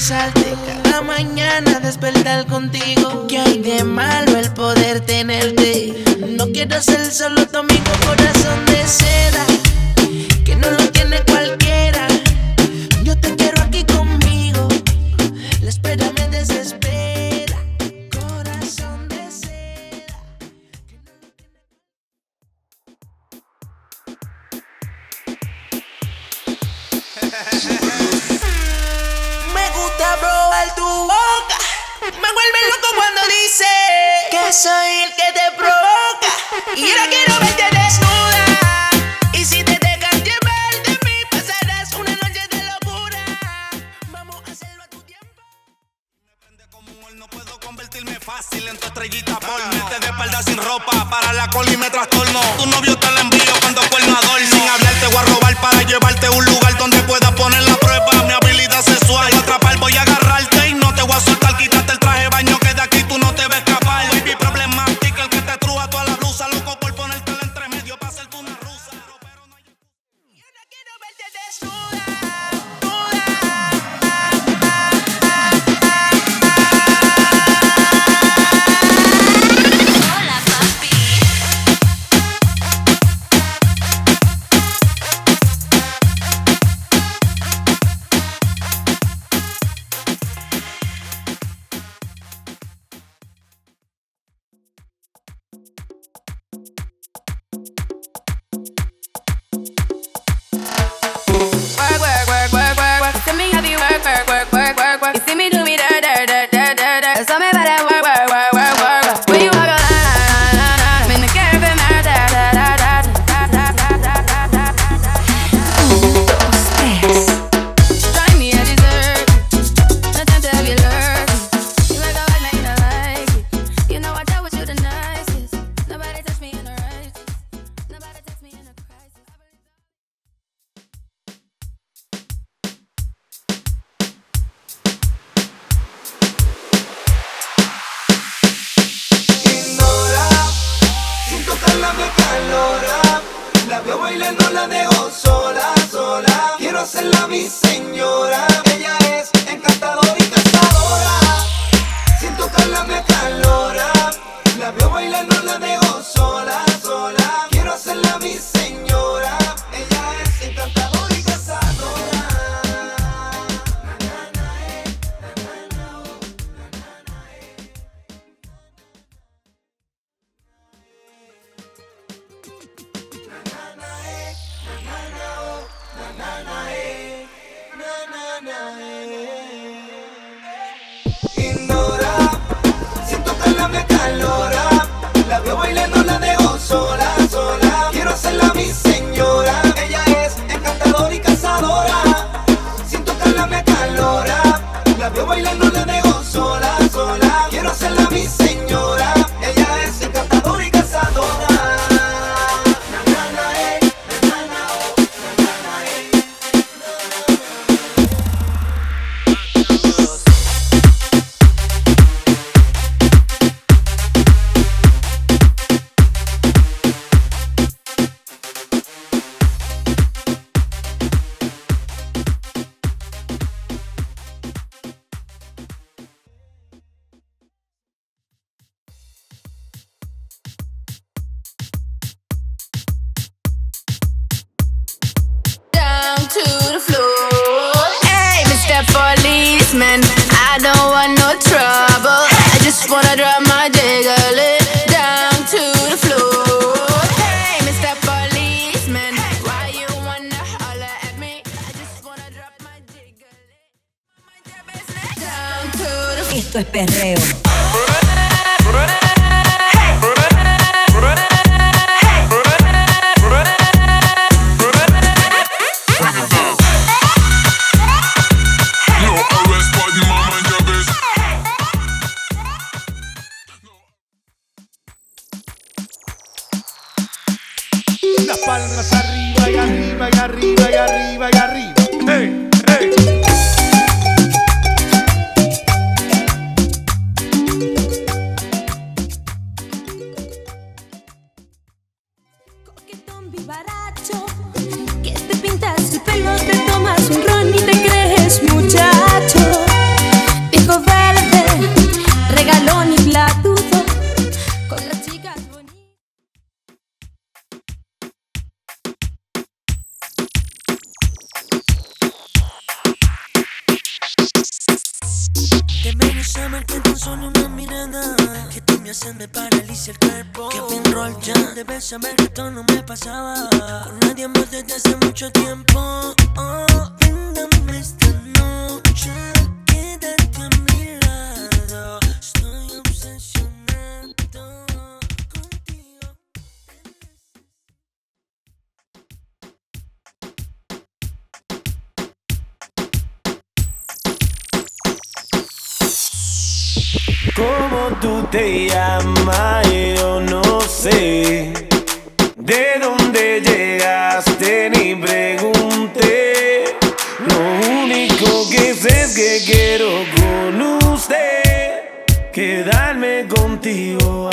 besarte, cada mañana despertar contigo. Que hay de malo el poder tenerte. No quiero ser solo tu amigo, corazón de seda, que no lo tiene cualquiera. Yo te quiero aquí conmigo, la espera me desespera. Corazón de seda. gusta probar tu boca. Me vuelve loco cuando dice que soy el que te provoca. Y ahora quiero Silento estrellita por Vete de espalda sin ropa Para la coli me trastorno. Tu novio te la envío cuando cuerno adorno. Sin hablar te voy a robar Para llevarte a un lugar donde puedas poner la prueba. Mi habilidad sexual Voy a atrapar, voy a agarrarte Y no te voy no la dejo sola, sola. Quiero hacerla mi señora. Indora, siento que la me calora. esto es perreo. Las palmas arriba y arriba y arriba y arriba y arriba. Te me gusta ver que tan solo una mirada. Que tú me haces me paraliza el cuerpo. Que pin roll ya Debes saber que esto no me pasaba. Con nadie más desde hace mucho tiempo. Oh, brindame esta noche Quédate ¿Cómo tú te llamas? Yo no sé. ¿De dónde llegaste? Ni pregunté. Lo único que sé es que quiero con usted. Quedarme contigo